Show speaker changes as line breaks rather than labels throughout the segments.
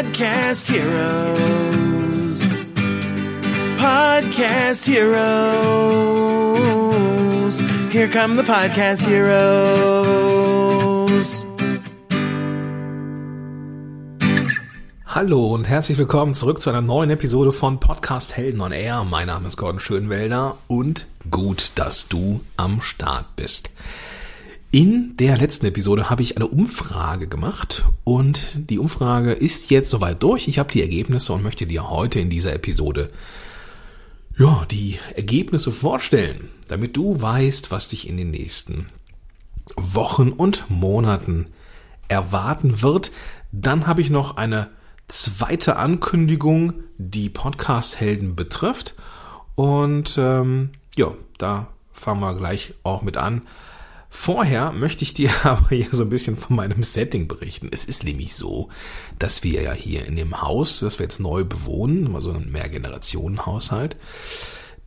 Podcast Heroes. Podcast Heroes. Here come the Podcast Heroes.
Hallo und herzlich willkommen zurück zu einer neuen Episode von Podcast Helden on Air. Mein Name ist Gordon Schönwelder und gut, dass du am Start bist. In der letzten Episode habe ich eine Umfrage gemacht und die Umfrage ist jetzt soweit durch. Ich habe die Ergebnisse und möchte dir heute in dieser Episode ja, die Ergebnisse vorstellen, damit du weißt, was dich in den nächsten Wochen und Monaten erwarten wird. Dann habe ich noch eine zweite Ankündigung, die Podcast-Helden betrifft. Und ähm, ja, da fangen wir gleich auch mit an. Vorher möchte ich dir aber hier so ein bisschen von meinem Setting berichten. Es ist nämlich so, dass wir ja hier in dem Haus, das wir jetzt neu bewohnen, mal so ein Mehrgenerationenhaushalt,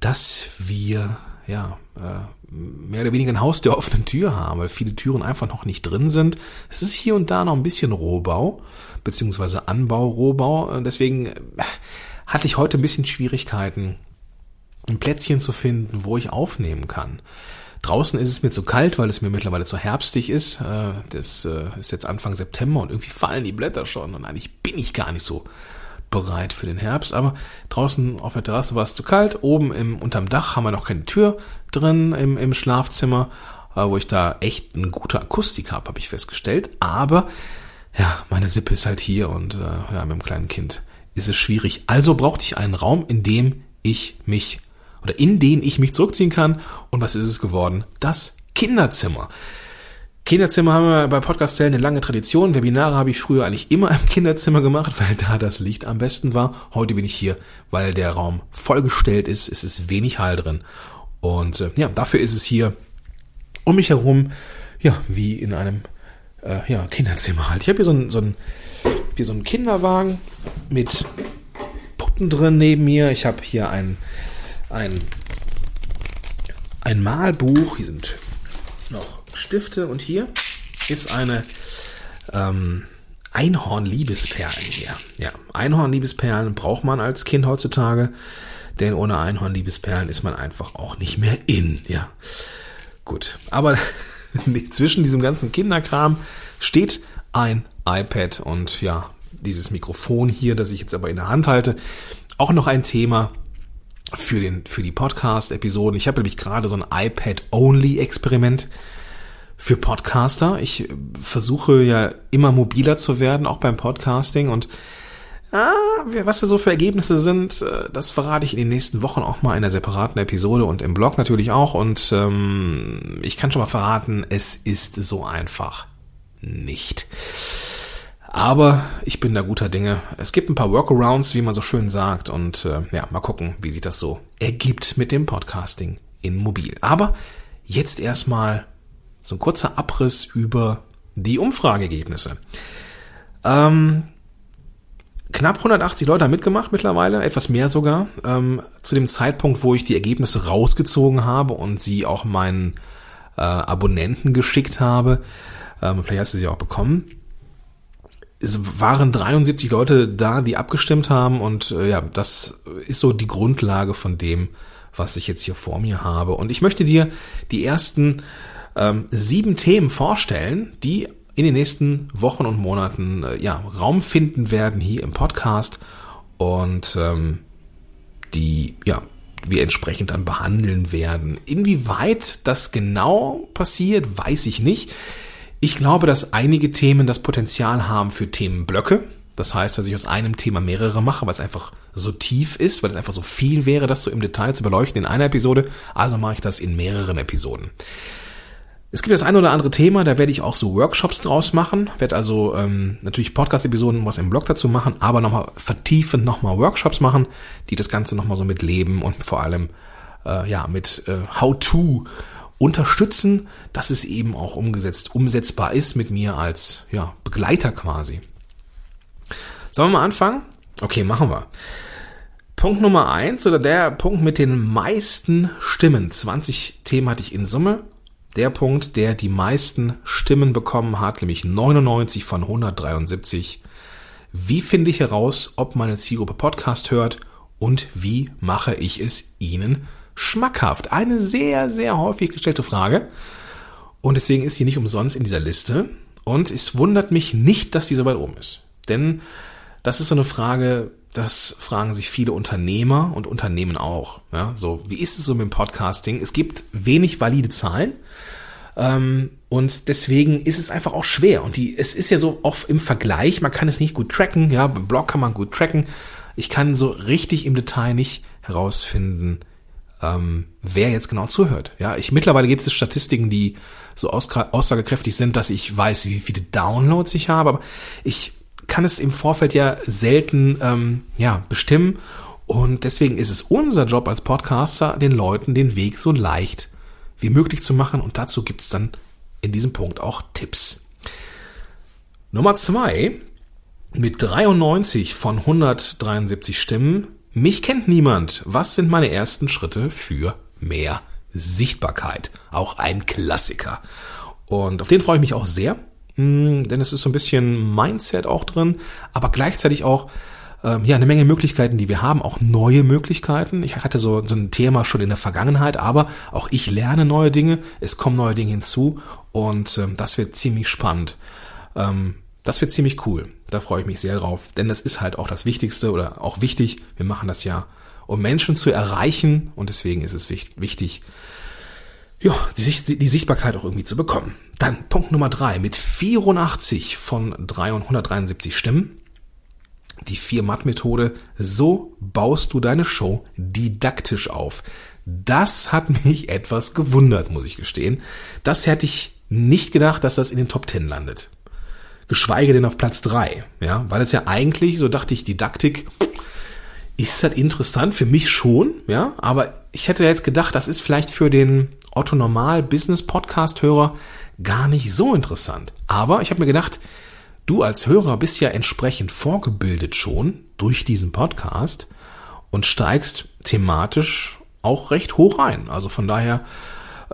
dass wir ja äh, mehr oder weniger ein Haus der offenen Tür haben, weil viele Türen einfach noch nicht drin sind. Es ist hier und da noch ein bisschen Rohbau, beziehungsweise Anbau, Rohbau. Deswegen äh, hatte ich heute ein bisschen Schwierigkeiten, ein Plätzchen zu finden, wo ich aufnehmen kann. Draußen ist es mir zu kalt, weil es mir mittlerweile zu herbstig ist. Äh, das äh, ist jetzt Anfang September und irgendwie fallen die Blätter schon und eigentlich bin ich gar nicht so bereit für den Herbst. Aber draußen auf der Terrasse war es zu kalt. Oben im, unterm Dach haben wir noch keine Tür drin im, im Schlafzimmer, äh, wo ich da echt eine gute Akustik habe, habe ich festgestellt. Aber ja, meine Sippe ist halt hier und ja, mit dem kleinen Kind ist es schwierig. Also brauchte ich einen Raum, in dem ich mich oder in den ich mich zurückziehen kann. Und was ist es geworden? Das Kinderzimmer. Kinderzimmer haben wir bei Podcast-Zellen eine lange Tradition. Webinare habe ich früher eigentlich immer im Kinderzimmer gemacht, weil da das Licht am besten war. Heute bin ich hier, weil der Raum vollgestellt ist. Es ist wenig Hall drin. Und äh, ja, dafür ist es hier um mich herum, ja, wie in einem äh, ja, Kinderzimmer halt. Ich habe hier so ein, so ein, hier so einen Kinderwagen mit Puppen drin neben mir. Ich habe hier ein ein, ein Malbuch. Hier sind noch Stifte und hier ist eine ähm, Einhorn-Liebesperlen hier. Ja, Einhorn-Liebesperlen braucht man als Kind heutzutage, denn ohne Einhorn-Liebesperlen ist man einfach auch nicht mehr in. Ja, gut. Aber zwischen diesem ganzen Kinderkram steht ein iPad und ja, dieses Mikrofon hier, das ich jetzt aber in der Hand halte, auch noch ein Thema, für, den, für die Podcast-Episoden. Ich habe nämlich gerade so ein iPad-Only-Experiment für Podcaster. Ich versuche ja immer mobiler zu werden, auch beim Podcasting. Und ah, was da so für Ergebnisse sind, äh, das verrate ich in den nächsten Wochen auch mal in einer separaten Episode und im Blog natürlich auch. Und ähm, ich kann schon mal verraten, es ist so einfach nicht. Aber ich bin da guter Dinge. Es gibt ein paar Workarounds, wie man so schön sagt. Und äh, ja, mal gucken, wie sich das so ergibt mit dem Podcasting in Mobil. Aber jetzt erstmal so ein kurzer Abriss über die Umfrageergebnisse. Ähm, knapp 180 Leute haben mitgemacht mittlerweile, etwas mehr sogar. Ähm, zu dem Zeitpunkt, wo ich die Ergebnisse rausgezogen habe und sie auch meinen äh, Abonnenten geschickt habe. Ähm, vielleicht hast du sie auch bekommen es waren 73 Leute da, die abgestimmt haben und äh, ja, das ist so die Grundlage von dem, was ich jetzt hier vor mir habe. Und ich möchte dir die ersten ähm, sieben Themen vorstellen, die in den nächsten Wochen und Monaten äh, ja, Raum finden werden hier im Podcast und ähm, die ja wir entsprechend dann behandeln werden. Inwieweit das genau passiert, weiß ich nicht. Ich glaube, dass einige Themen das Potenzial haben für Themenblöcke. Das heißt, dass ich aus einem Thema mehrere mache, weil es einfach so tief ist, weil es einfach so viel wäre, das so im Detail zu beleuchten in einer Episode. Also mache ich das in mehreren Episoden. Es gibt das ein oder andere Thema, da werde ich auch so Workshops draus machen, werde also ähm, natürlich Podcast-Episoden was im Blog dazu machen, aber nochmal vertiefend nochmal Workshops machen, die das Ganze nochmal so mit Leben und vor allem äh, ja mit äh, How-to unterstützen, dass es eben auch umgesetzt, umsetzbar ist mit mir als ja, Begleiter quasi. Sollen wir mal anfangen? Okay, machen wir. Punkt Nummer eins oder der Punkt mit den meisten Stimmen. 20 Themen hatte ich in Summe. Der Punkt, der die meisten Stimmen bekommen hat, nämlich 99 von 173, Wie finde ich heraus, ob meine Zielgruppe Podcast hört und wie mache ich es ihnen schmackhaft? Eine sehr, sehr häufig gestellte Frage. Und deswegen ist sie nicht umsonst in dieser Liste. Und es wundert mich nicht, dass die so weit oben ist. Denn das ist so eine Frage, das fragen sich viele Unternehmer und Unternehmen auch. Ja, so, wie ist es so mit dem Podcasting? Es gibt wenig valide Zahlen. Ähm, und deswegen ist es einfach auch schwer. Und die, es ist ja so oft im Vergleich, man kann es nicht gut tracken. Ja, beim Blog kann man gut tracken. Ich kann so richtig im Detail nicht herausfinden, ähm, wer jetzt genau zuhört. Ja, ich mittlerweile gibt es Statistiken, die so aussagekräftig sind, dass ich weiß, wie viele Downloads ich habe. Aber ich kann es im Vorfeld ja selten ähm, ja, bestimmen. Und deswegen ist es unser Job als Podcaster, den Leuten den Weg so leicht wie möglich zu machen. Und dazu gibt es dann in diesem Punkt auch Tipps. Nummer zwei, mit 93 von 173 Stimmen, mich kennt niemand. Was sind meine ersten Schritte für mehr Sichtbarkeit? Auch ein Klassiker. Und auf den freue ich mich auch sehr. Hm, denn es ist so ein bisschen Mindset auch drin, aber gleichzeitig auch ähm, ja eine Menge Möglichkeiten, die wir haben, auch neue Möglichkeiten. Ich hatte so, so ein Thema schon in der Vergangenheit, aber auch ich lerne neue Dinge, es kommen neue Dinge hinzu und ähm, das wird ziemlich spannend. Ähm, das wird ziemlich cool. Da freue ich mich sehr drauf, denn das ist halt auch das Wichtigste oder auch wichtig. Wir machen das ja, um Menschen zu erreichen und deswegen ist es wichtig, ja, die, die Sichtbarkeit auch irgendwie zu bekommen. Dann Punkt Nummer drei mit 84 von 373 Stimmen. Die Vier-Matt-Methode. So baust du deine Show didaktisch auf. Das hat mich etwas gewundert, muss ich gestehen. Das hätte ich nicht gedacht, dass das in den Top 10 landet. Geschweige denn auf Platz 3. Ja, weil es ja eigentlich, so dachte ich, Didaktik ist halt interessant für mich schon, ja, aber ich hätte jetzt gedacht, das ist vielleicht für den Otto Normal Business Podcast Hörer gar nicht so interessant. Aber ich habe mir gedacht, du als Hörer bist ja entsprechend vorgebildet schon durch diesen Podcast und steigst thematisch auch recht hoch ein. Also von daher,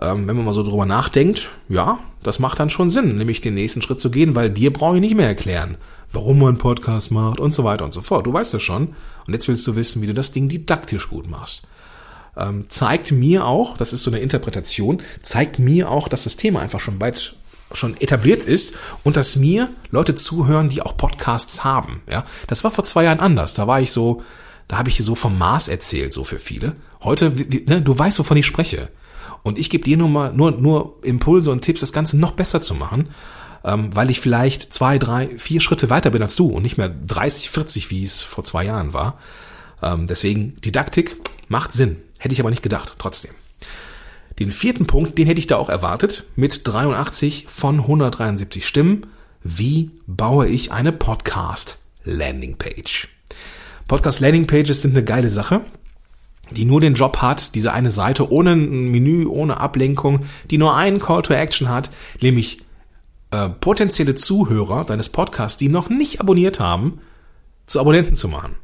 ähm, wenn man mal so drüber nachdenkt, ja, das macht dann schon Sinn, nämlich den nächsten Schritt zu gehen, weil dir brauche ich nicht mehr erklären, warum man einen Podcast macht und so weiter und so fort. Du weißt das schon. Und jetzt willst du wissen, wie du das Ding didaktisch gut machst ähm, zeigt mir auch, das ist so eine Interpretation, zeigt mir auch, dass das Thema einfach schon weit schon etabliert ist und dass mir Leute zuhören, die auch Podcasts haben. Ja, das war vor zwei Jahren anders. Da war ich so, da habe ich so vom Mars erzählt, so für viele. Heute, ne, du weißt, wovon ich spreche. Und ich gebe dir nur mal nur nur Impulse und Tipps, das Ganze noch besser zu machen, ähm, weil ich vielleicht zwei, drei, vier Schritte weiter bin als du und nicht mehr 30, 40, wie es vor zwei Jahren war. Ähm, deswegen Didaktik macht Sinn. Hätte ich aber nicht gedacht, trotzdem. Den vierten Punkt, den hätte ich da auch erwartet, mit 83 von 173 Stimmen. Wie baue ich eine Podcast Landing Page? Podcast Landing Pages sind eine geile Sache, die nur den Job hat, diese eine Seite ohne ein Menü, ohne Ablenkung, die nur einen Call to Action hat, nämlich äh, potenzielle Zuhörer deines Podcasts, die noch nicht abonniert haben, zu Abonnenten zu machen.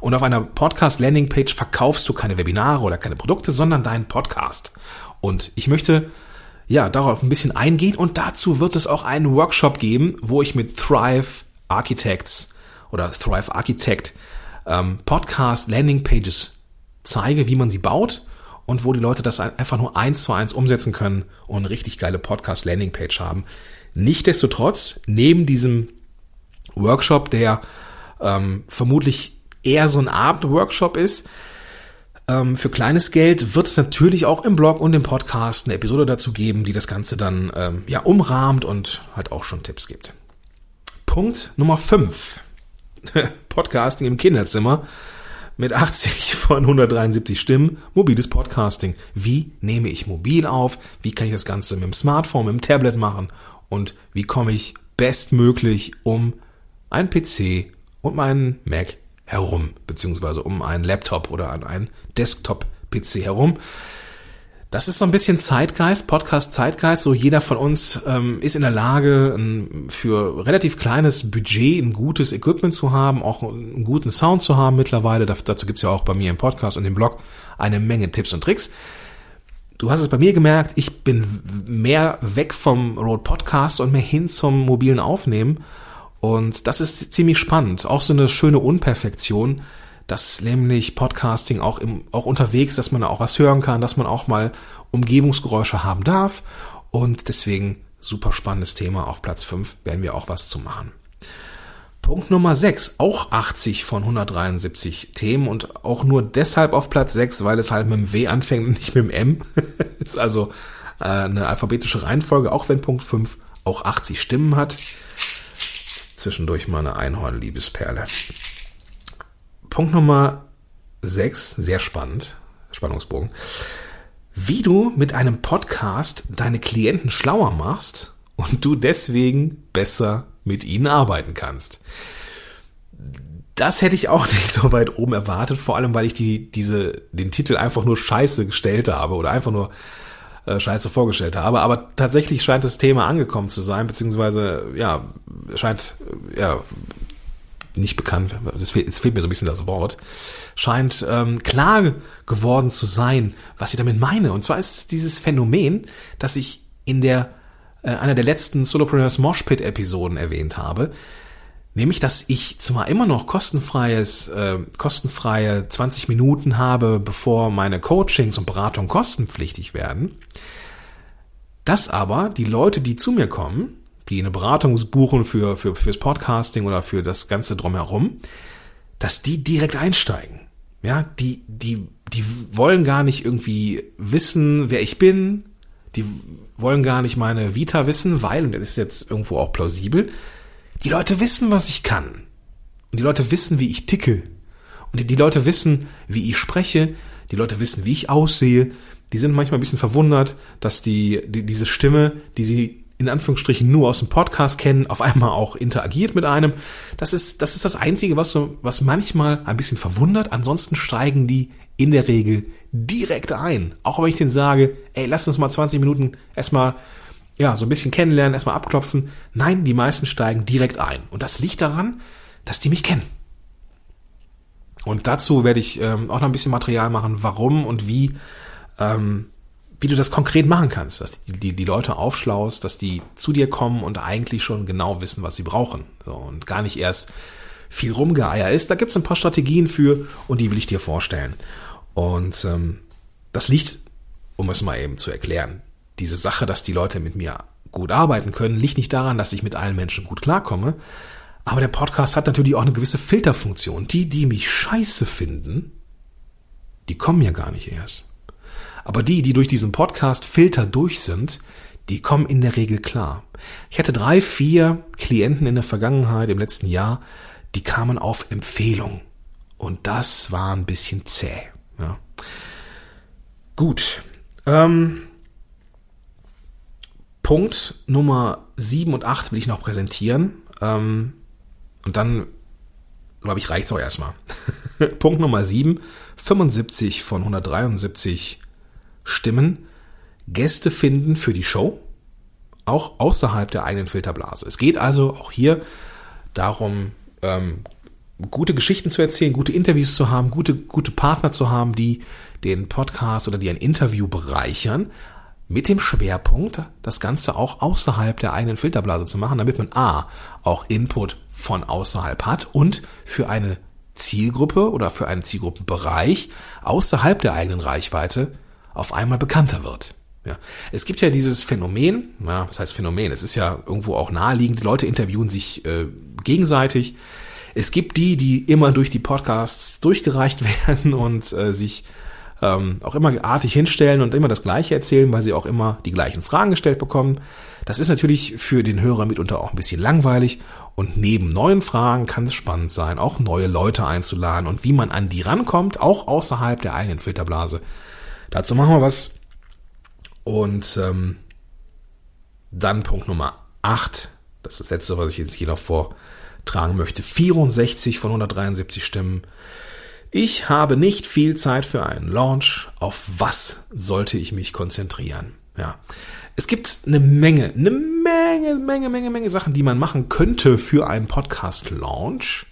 Und auf einer Podcast-Landing-Page verkaufst du keine Webinare oder keine Produkte, sondern deinen Podcast. Und ich möchte ja darauf ein bisschen eingehen und dazu wird es auch einen Workshop geben, wo ich mit Thrive Architects oder Thrive Architect ähm, Podcast Landing Pages zeige, wie man sie baut und wo die Leute das einfach nur eins zu eins umsetzen können und eine richtig geile Podcast Landing Page haben. Nichtsdestotrotz, neben diesem Workshop, der ähm, vermutlich eher so ein Abendworkshop ist. Ähm, für kleines Geld wird es natürlich auch im Blog und im Podcast eine Episode dazu geben, die das Ganze dann ähm, ja umrahmt und halt auch schon Tipps gibt. Punkt Nummer 5. Podcasting im Kinderzimmer mit 80 von 173 Stimmen, mobiles Podcasting. Wie nehme ich mobil auf? Wie kann ich das Ganze mit dem Smartphone, mit dem Tablet machen? Und wie komme ich bestmöglich um einen PC und meinen Mac herum, beziehungsweise um einen Laptop oder an einen Desktop-PC herum. Das ist so ein bisschen Zeitgeist, Podcast Zeitgeist. So jeder von uns ähm, ist in der Lage, ein, für relativ kleines Budget ein gutes Equipment zu haben, auch einen guten Sound zu haben mittlerweile. dazu gibt's ja auch bei mir im Podcast und im Blog eine Menge Tipps und Tricks. Du hast es bei mir gemerkt, ich bin mehr weg vom Road Podcast und mehr hin zum mobilen Aufnehmen Und das ist ziemlich spannend. Auch so eine schöne Unperfektion, dass nämlich Podcasting auch im, auch unterwegs, dass man auch was hören kann, dass man auch mal Umgebungsgeräusche haben darf. Und deswegen super spannendes Thema. Auf Platz 5 werden wir auch was zu machen. Punkt Nummer 6, auch 80 von 173 Themen und auch nur deshalb auf Platz 6, weil es halt mit dem W anfängt und nicht mit dem M. ist also äh, eine alphabetische Reihenfolge, auch wenn Punkt 5 auch 80 Stimmen hat. Zwischendurch mal eine Einhorn-Liebesperle. Punkt Nummer 6, sehr spannend, Spannungsbogen. Wie du mit einem Podcast deine Klienten schlauer machst und du deswegen besser mit ihnen arbeiten kannst. Das hätte ich auch nicht so weit oben erwartet, vor allem weil ich die, diese, den Titel einfach nur scheiße gestellt habe oder einfach nur äh, scheiße vorgestellt habe. Aber tatsächlich scheint das Thema angekommen zu sein, beziehungsweise, ja, scheint, ja, nicht bekannt, es fehlt, fehlt, mir so ein bisschen das Wort, scheint ähm, klar geworden zu sein, was ich damit meine. Und zwar ist dieses Phänomen, dass ich in der äh, einer der letzten Solopreneurs Moshpit Episoden erwähnt habe, nämlich dass ich zwar immer noch kostenfreies äh, kostenfreie 20 Minuten habe, bevor meine Coachings und Beratungen kostenpflichtig werden, dass aber die Leute, die zu mir kommen, die eine Beratung buchen für, für fürs Podcasting oder für das ganze drumherum, dass die direkt einsteigen. Ja, die die die wollen gar nicht irgendwie wissen, wer ich bin, die wollen gar nicht meine Vita wissen, weil, und das ist jetzt irgendwo auch plausibel, die Leute wissen, was ich kann. Und die Leute wissen, wie ich ticke. Und die, Leute wissen, wie ich spreche. Die Leute wissen, wie ich aussehe. Die sind manchmal ein bisschen verwundert, dass die, die diese Stimme, die sie in Anführungsstrichen nur aus dem Podcast kennen, auf einmal auch interagiert mit einem. Das ist, das ist das Einzige, was so, was manchmal ein bisschen verwundert. Ansonsten steigen die in der Regel direkt ein. Auch wenn ich denen sage, ey, lass uns mal 20 Minuten erstmal ja, so ein bisschen kennenlernen, erstmal abklopfen. Nein, die meisten steigen direkt ein. Und das liegt daran, dass die mich kennen. Und dazu werde ich ähm, auch noch ein bisschen Material machen, warum und wie, ähm, wie du das konkret machen kannst, dass die, die, die Leute aufschlaust, dass die zu dir kommen und eigentlich schon genau wissen, was sie brauchen. So, und gar nicht erst viel rumgeeier ist. Da gibt es ein paar Strategien für und die will ich dir vorstellen. Und ähm, das liegt, um es mal eben zu erklären, diese Sache, dass die Leute mit mir gut arbeiten können, liegt nicht daran, dass ich mit allen Menschen gut klarkomme. Aber der Podcast hat natürlich auch eine gewisse Filterfunktion. Die, die mich scheiße finden, die kommen ja gar nicht erst. Aber die, die durch diesen Podcast Filter durch sind, die kommen in der Regel klar. Ich hatte drei, vier Klienten in der Vergangenheit, im letzten Jahr, die kamen auf Empfehlung. Und das war ein bisschen zäh. Ja. Gut. Ähm, Punkt Nummer 7 und 8 will ich noch präsentieren. Ähm, und dann, glaube ich, reicht es auch erstmal. Punkt Nummer 7, 75 von 173 Stimmen. Gäste finden für die Show, auch außerhalb der eigenen Filterblase. Es geht also auch hier darum, ähm, gute Geschichten zu erzählen, gute Interviews zu haben, gute, gute Partner zu haben, die den Podcast oder die ein Interview bereichern, mit dem Schwerpunkt, das Ganze auch außerhalb der eigenen Filterblase zu machen, damit man A, auch Input von außerhalb hat und für eine Zielgruppe oder für einen Zielgruppenbereich außerhalb der eigenen Reichweite auf einmal bekannter wird. Ja. Es gibt ja dieses Phänomen, ja, was heißt Phänomen? Es ist ja irgendwo auch naheliegend, die Leute interviewen sich äh, gegenseitig. Es gibt die, die immer durch die Podcasts durchgereicht werden und äh, sich ähm, auch immer artig hinstellen und immer das Gleiche erzählen, weil sie auch immer die gleichen Fragen gestellt bekommen. Das ist natürlich für den Hörer mitunter auch ein bisschen langweilig und neben neuen Fragen kann es spannend sein, auch neue Leute einzuladen und wie man an die rankommt, auch außerhalb der eigenen Filterblase. Dazu machen wir was. Und ähm, dann Punkt Nummer 8, das ist das letzte, was ich jetzt hier noch vor tragen möchte. 64 von 173 Stimmen. Ich habe nicht viel Zeit für einen Launch. Auf was sollte ich mich konzentrieren? Ja. Es gibt eine Menge, eine Menge, Menge, Menge, Menge Sachen, die man machen könnte für einen Podcast-Launch.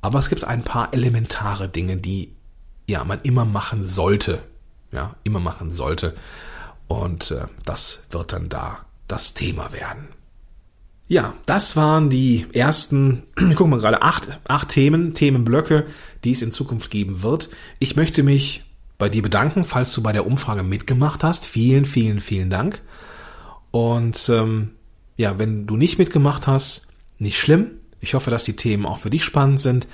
Aber es gibt ein paar elementare Dinge, die ja man immer machen sollte. Ja, immer machen sollte. Und äh, das wird dann da das Thema werden. Ja, das waren die ersten, ich gucke mal gerade, acht, acht Themen, Themenblöcke, die es in Zukunft geben wird. Ich möchte mich bei dir bedanken, falls du bei der Umfrage mitgemacht hast. Vielen, vielen, vielen Dank. Und ähm, ja, wenn du nicht mitgemacht hast, nicht schlimm. Ich hoffe, dass die Themen auch für dich spannend sind.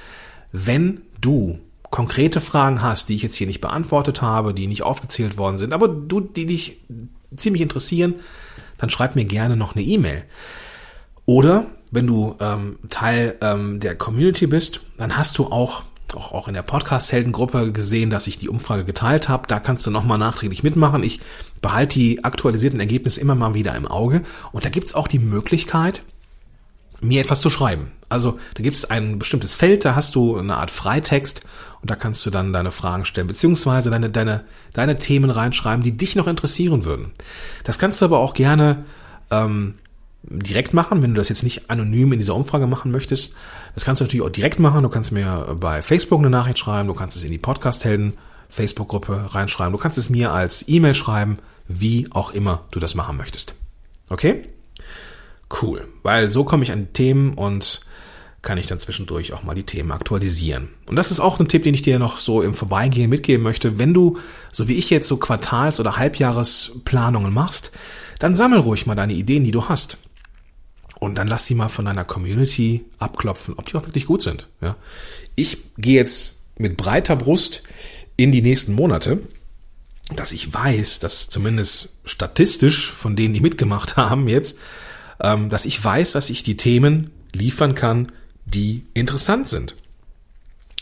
Wenn du konkrete Fragen hast, die ich jetzt hier nicht beantwortet habe, die nicht aufgezählt worden sind, aber du, die dich ziemlich interessieren, dann schreib mir gerne noch eine E-Mail. Oder wenn du ähm, Teil ähm, der Community bist, dann hast du auch auch, auch in der Podcast-Heldengruppe gesehen, dass ich die Umfrage geteilt habe. Da kannst du nochmal nachträglich mitmachen. Ich behalte die aktualisierten Ergebnisse immer mal wieder im Auge. Und da gibt's auch die Möglichkeit, mir etwas zu schreiben. Also da gibt es ein bestimmtes Feld, da hast du eine Art Freitext und da kannst du dann deine Fragen stellen, beziehungsweise deine, deine, deine Themen reinschreiben, die dich noch interessieren würden. Das kannst du aber auch gerne ähm, direkt machen, wenn du das jetzt nicht anonym in dieser Umfrage machen möchtest. Das kannst du natürlich auch direkt machen. Du kannst mir bei Facebook eine Nachricht schreiben, du kannst es in die Podcast-Helden Facebook-Gruppe reinschreiben, du kannst es mir als E-Mail schreiben, wie auch immer du das machen möchtest. Okay? Cool, weil so komme ich an Themen und kann ich dann zwischendurch auch mal die Themen aktualisieren. Und das ist auch ein Tipp, den ich dir noch so im Vorbeigehen mitgeben möchte. Wenn du, so wie ich jetzt, so Quartals- oder Halbjahresplanungen machst, dann sammel ruhig mal deine Ideen, die du hast. Und dann lass sie mal von deiner Community abklopfen, ob die auch wirklich gut sind. Ja. Ich gehe jetzt mit breiter Brust in die nächsten Monate, dass ich weiß, dass zumindest statistisch von denen, die mitgemacht haben jetzt, ähm, dass ich weiß, dass ich die Themen liefern kann, die interessant sind.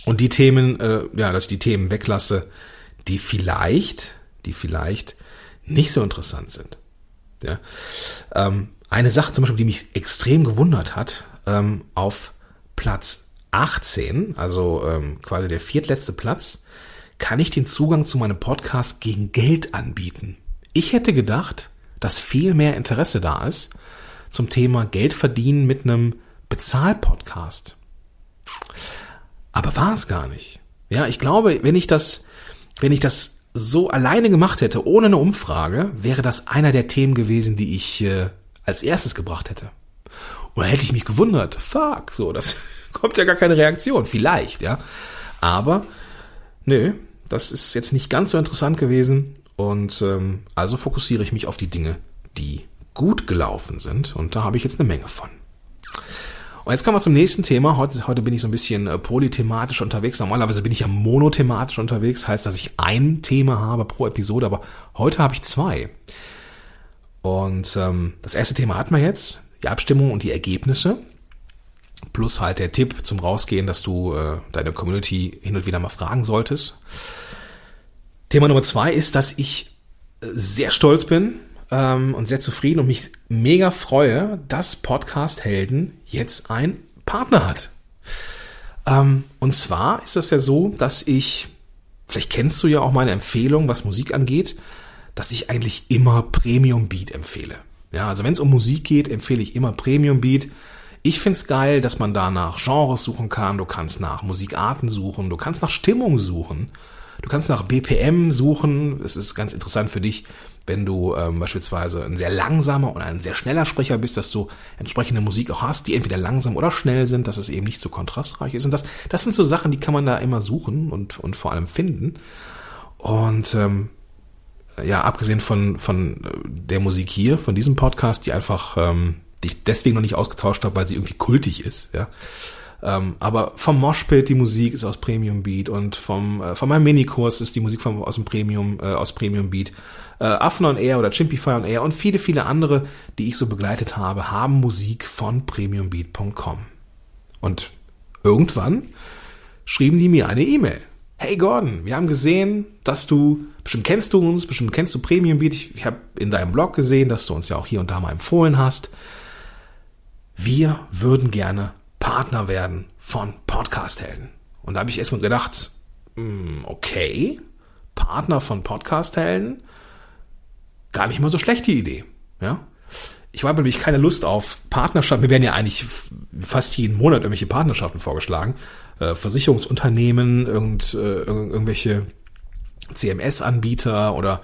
Und die Themen, äh, ja, dass ich die Themen weglasse, die vielleicht, die vielleicht nicht so interessant sind. Ja. Ähm, eine Sache zum Beispiel, die mich extrem gewundert hat, ähm, auf Platz 18, also ähm, quasi der viertletzte Platz, kann ich den Zugang zu meinem Podcast gegen Geld anbieten. Ich hätte gedacht, dass viel mehr Interesse da ist zum Thema Geld verdienen mit einem Bezahlpodcast. Aber war es gar nicht. Ja, ich glaube, wenn ich das, wenn ich das so alleine gemacht hätte, ohne eine Umfrage, wäre das einer der Themen gewesen, die ich äh, als erstes gebracht hätte. Dann hätte ich mich gewundert, fuck, so, das kommt ja gar keine Reaktion. Vielleicht, ja. Aber, nö, das ist jetzt nicht ganz so interessant gewesen. Und ähm, also fokussiere ich mich auf die Dinge, die gut gelaufen sind. Und da habe ich jetzt eine Menge von. Und jetzt kommen wir zum nächsten Thema. Heute, heute bin ich so ein bisschen äh, polythematisch unterwegs. Normalerweise bin ich ja monothematisch unterwegs. Heißt, dass ich ein Thema habe pro Episode. Aber heute habe ich zwei. Und ähm, das erste Thema hatten wir jetzt. Die Abstimmung und die Ergebnisse. Plus halt der Tipp zum Rausgehen, dass du äh, deine Community hin und wieder mal fragen solltest. Thema Nummer zwei ist, dass ich äh, sehr stolz bin, ähm, und sehr zufrieden und mich mega freue, dass Podcast Helden jetzt ein Partner hat. Ähm, und zwar ist das ja so, dass ich, vielleicht kennst du ja auch meine Empfehlung, was Musik angeht, dass ich eigentlich immer Premium Beat empfehle. Ja, also wenn es um Musik geht, empfehle ich immer Premium Beat. Ich find's geil, dass man da nach Genres suchen kann, du kannst nach Musikarten suchen, du kannst nach Stimmung suchen, du kannst nach BPM suchen. Es ist ganz interessant für dich, wenn du ähm, beispielsweise ein sehr langsamer oder ein sehr schneller Sprecher bist, dass du entsprechende Musik auch hast, die entweder langsam oder schnell sind, dass es eben nicht so kontrastreich ist. Und das, das sind so Sachen, die kann man da immer suchen und, und vor allem finden. Und ähm, ja, abgesehen von, von der Musik hier, von diesem Podcast, die einfach, ähm, die ich deswegen noch nicht ausgetauscht habe, weil sie irgendwie kultig ist, ja. Ähm, aber vom Moshpit die Musik ist aus Premium Beat und vom äh, von meinem Minikurs ist die Musik vom, aus dem Premium äh, aus Premium Beat äh, Affen on Air oder Chimpify on Air und viele, viele andere, die ich so begleitet habe, haben Musik von premiumbeat.com. Und irgendwann schrieben die mir eine E-Mail. Hey Gordon, wir haben gesehen, dass du, bestimmt kennst du uns, bestimmt kennst du Premium Beat. Ich, ich habe in deinem Blog gesehen, dass du uns ja auch hier und da mal empfohlen hast. Wir würden gerne Partner werden von Podcast-Helden. Und da habe ich erstmal gedacht, hm, okay, Partner von Podcast-Helden, gar nicht mal so schlechte Idee. Ja? Ich habe nämlich keine Lust auf Partnerschaften. Mir werden ja eigentlich fast jeden Monat irgendwelche Partnerschaften vorgeschlagen. Äh, Versicherungsunternehmen, irgend, äh, irgendwelche CMS-Anbieter oder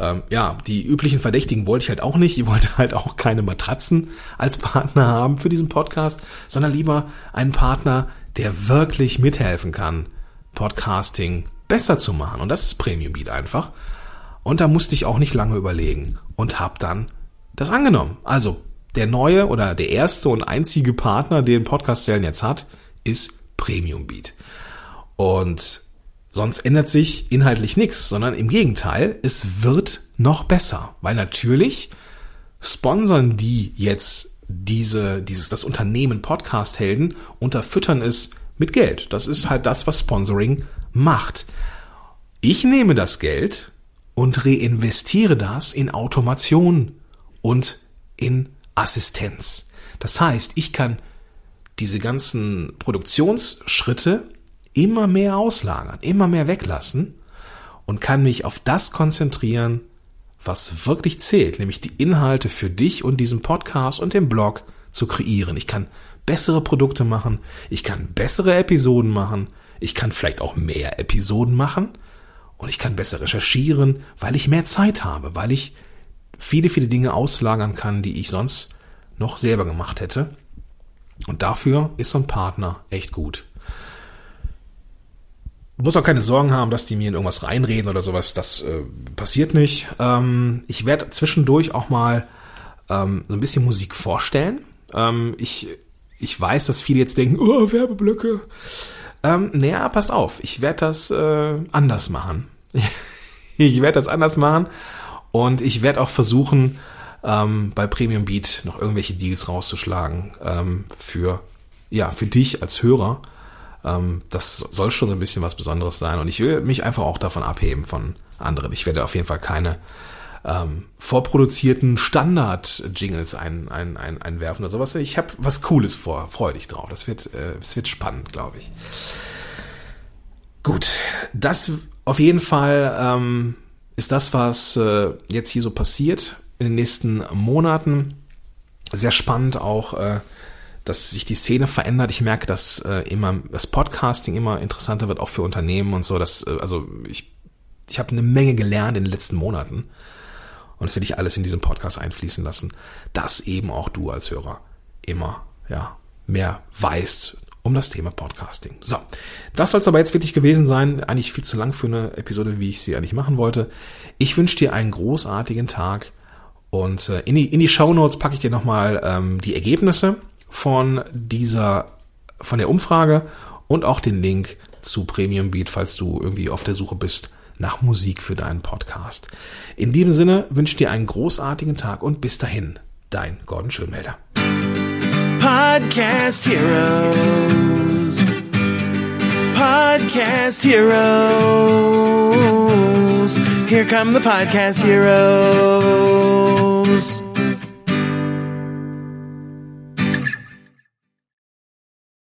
Ähm, ja, die üblichen Verdächtigen wollte ich halt auch nicht. Ich wollte halt auch keine Matratzen als Partner haben für diesen Podcast, sondern lieber einen Partner, der wirklich mithelfen kann, Podcasting besser zu machen. Und das ist Premium Beat einfach. Und da musste ich auch nicht lange überlegen und habe dann das angenommen. Also der neue oder der erste und einzige Partner, den Podcast Zellen jetzt hat, ist Premium Beat. Und sonst ändert sich inhaltlich nichts, sondern im Gegenteil, es wird noch besser, weil natürlich sponsern die jetzt diese, dieses, das Unternehmen Podcast Helden unterfüttern es mit Geld. Das ist halt das, was Sponsoring macht. Ich nehme das Geld und reinvestiere das in Automation und in Assistenz. Das heißt, ich kann diese ganzen Produktionsschritte immer mehr auslagern, immer mehr weglassen und kann mich auf das konzentrieren, was wirklich zählt, nämlich die Inhalte für dich und diesen Podcast und den Blog zu kreieren. Ich kann bessere Produkte machen, ich kann bessere Episoden machen, ich kann vielleicht auch mehr Episoden machen und ich kann besser recherchieren, weil ich mehr Zeit habe, weil ich viele, viele Dinge auslagern kann, die ich sonst noch selber gemacht hätte. Und dafür ist so ein Partner echt gut. Du musst auch keine Sorgen haben, dass die mir in irgendwas reinreden oder sowas. Das äh, passiert nicht. Ähm, ich werde zwischendurch auch mal ähm, so ein bisschen Musik vorstellen. Ähm, ich, ich weiß, dass viele jetzt denken, oh, Werbeblöcke. Ähm, naja, pass auf, ich werde das äh, anders machen. ich werde das anders machen und ich werde auch versuchen, ähm, bei Premium Beat noch irgendwelche Deals rauszuschlagen ähm, für, ja, für dich als Hörer. Ähm, das soll schon so ein bisschen was Besonderes sein und ich will mich einfach auch davon abheben von anderen. Ich werde auf jeden Fall keine ähm, vorproduzierten Standard-Jingles ein, ein, ein, einwerfen oder sowas. Ich habe was Cooles vor, freue dich drauf. Das wird, äh, das wird spannend, glaube ich. Gut, das auf jeden Fall ähm, ist das, was äh, jetzt hier so passiert in den nächsten Monaten. Sehr spannend auch, äh, dass sich die Szene verändert. Ich merke, dass äh, immer das Podcasting immer interessanter wird, auch für Unternehmen und so. Dass, äh, also ich, ich habe eine Menge gelernt in den letzten Monaten. Und das werde ich alles in diesen Podcast einfließen lassen, dass eben auch du als Hörer immer ja, mehr weißt um das Thema Podcasting. So, das soll es aber jetzt wirklich gewesen sein. Eigentlich viel zu lang für eine Episode, wie ich sie eigentlich machen wollte. Ich wünsche dir einen großartigen Tag und äh, in die, in die Show Notes packe ich dir nochmal ähm, die Ergebnisse von dieser, von der Umfrage und auch den Link zu Premium Beat, falls du irgendwie auf der Suche bist nach Musik für deinen Podcast. In diesem Sinne wünsche ich dir einen großartigen Tag und bis dahin, dein Gordon Schönmelder.
Podcast Heroes. Podcast Heroes. Here come the Podcast Heroes.